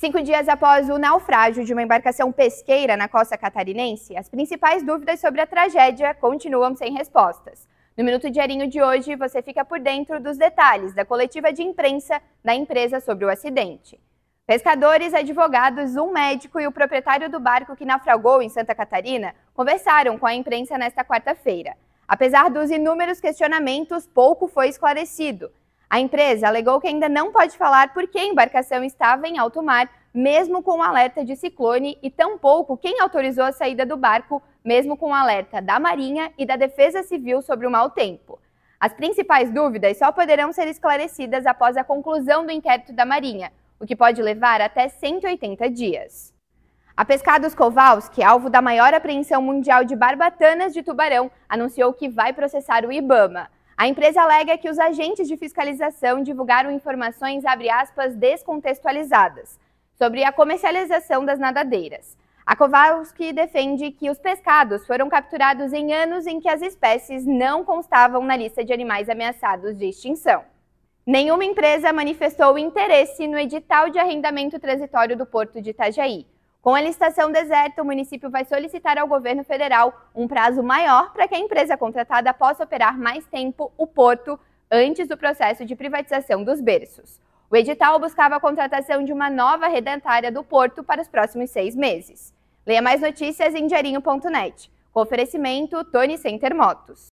Cinco dias após o naufrágio de uma embarcação pesqueira na costa catarinense, as principais dúvidas sobre a tragédia continuam sem respostas. No Minuto Diarinho de hoje, você fica por dentro dos detalhes da coletiva de imprensa da empresa sobre o acidente. Pescadores, advogados, um médico e o proprietário do barco que naufragou em Santa Catarina conversaram com a imprensa nesta quarta-feira. Apesar dos inúmeros questionamentos, pouco foi esclarecido. A empresa alegou que ainda não pode falar por que a embarcação estava em alto mar, mesmo com o alerta de ciclone, e tampouco quem autorizou a saída do barco, mesmo com o alerta da Marinha e da Defesa Civil sobre o mau tempo. As principais dúvidas só poderão ser esclarecidas após a conclusão do inquérito da Marinha, o que pode levar até 180 dias. A Pescados Kowalski, alvo da maior apreensão mundial de barbatanas de tubarão, anunciou que vai processar o IBAMA. A empresa alega que os agentes de fiscalização divulgaram informações, aspas, descontextualizadas sobre a comercialização das nadadeiras. A Kowalski defende que os pescados foram capturados em anos em que as espécies não constavam na lista de animais ameaçados de extinção. Nenhuma empresa manifestou interesse no edital de arrendamento transitório do Porto de Itajaí. Com a licitação deserta, o município vai solicitar ao governo federal um prazo maior para que a empresa contratada possa operar mais tempo o porto antes do processo de privatização dos berços. O edital buscava a contratação de uma nova redentária do porto para os próximos seis meses. Leia mais notícias em diarinho.net. Com oferecimento Tony Center Motos.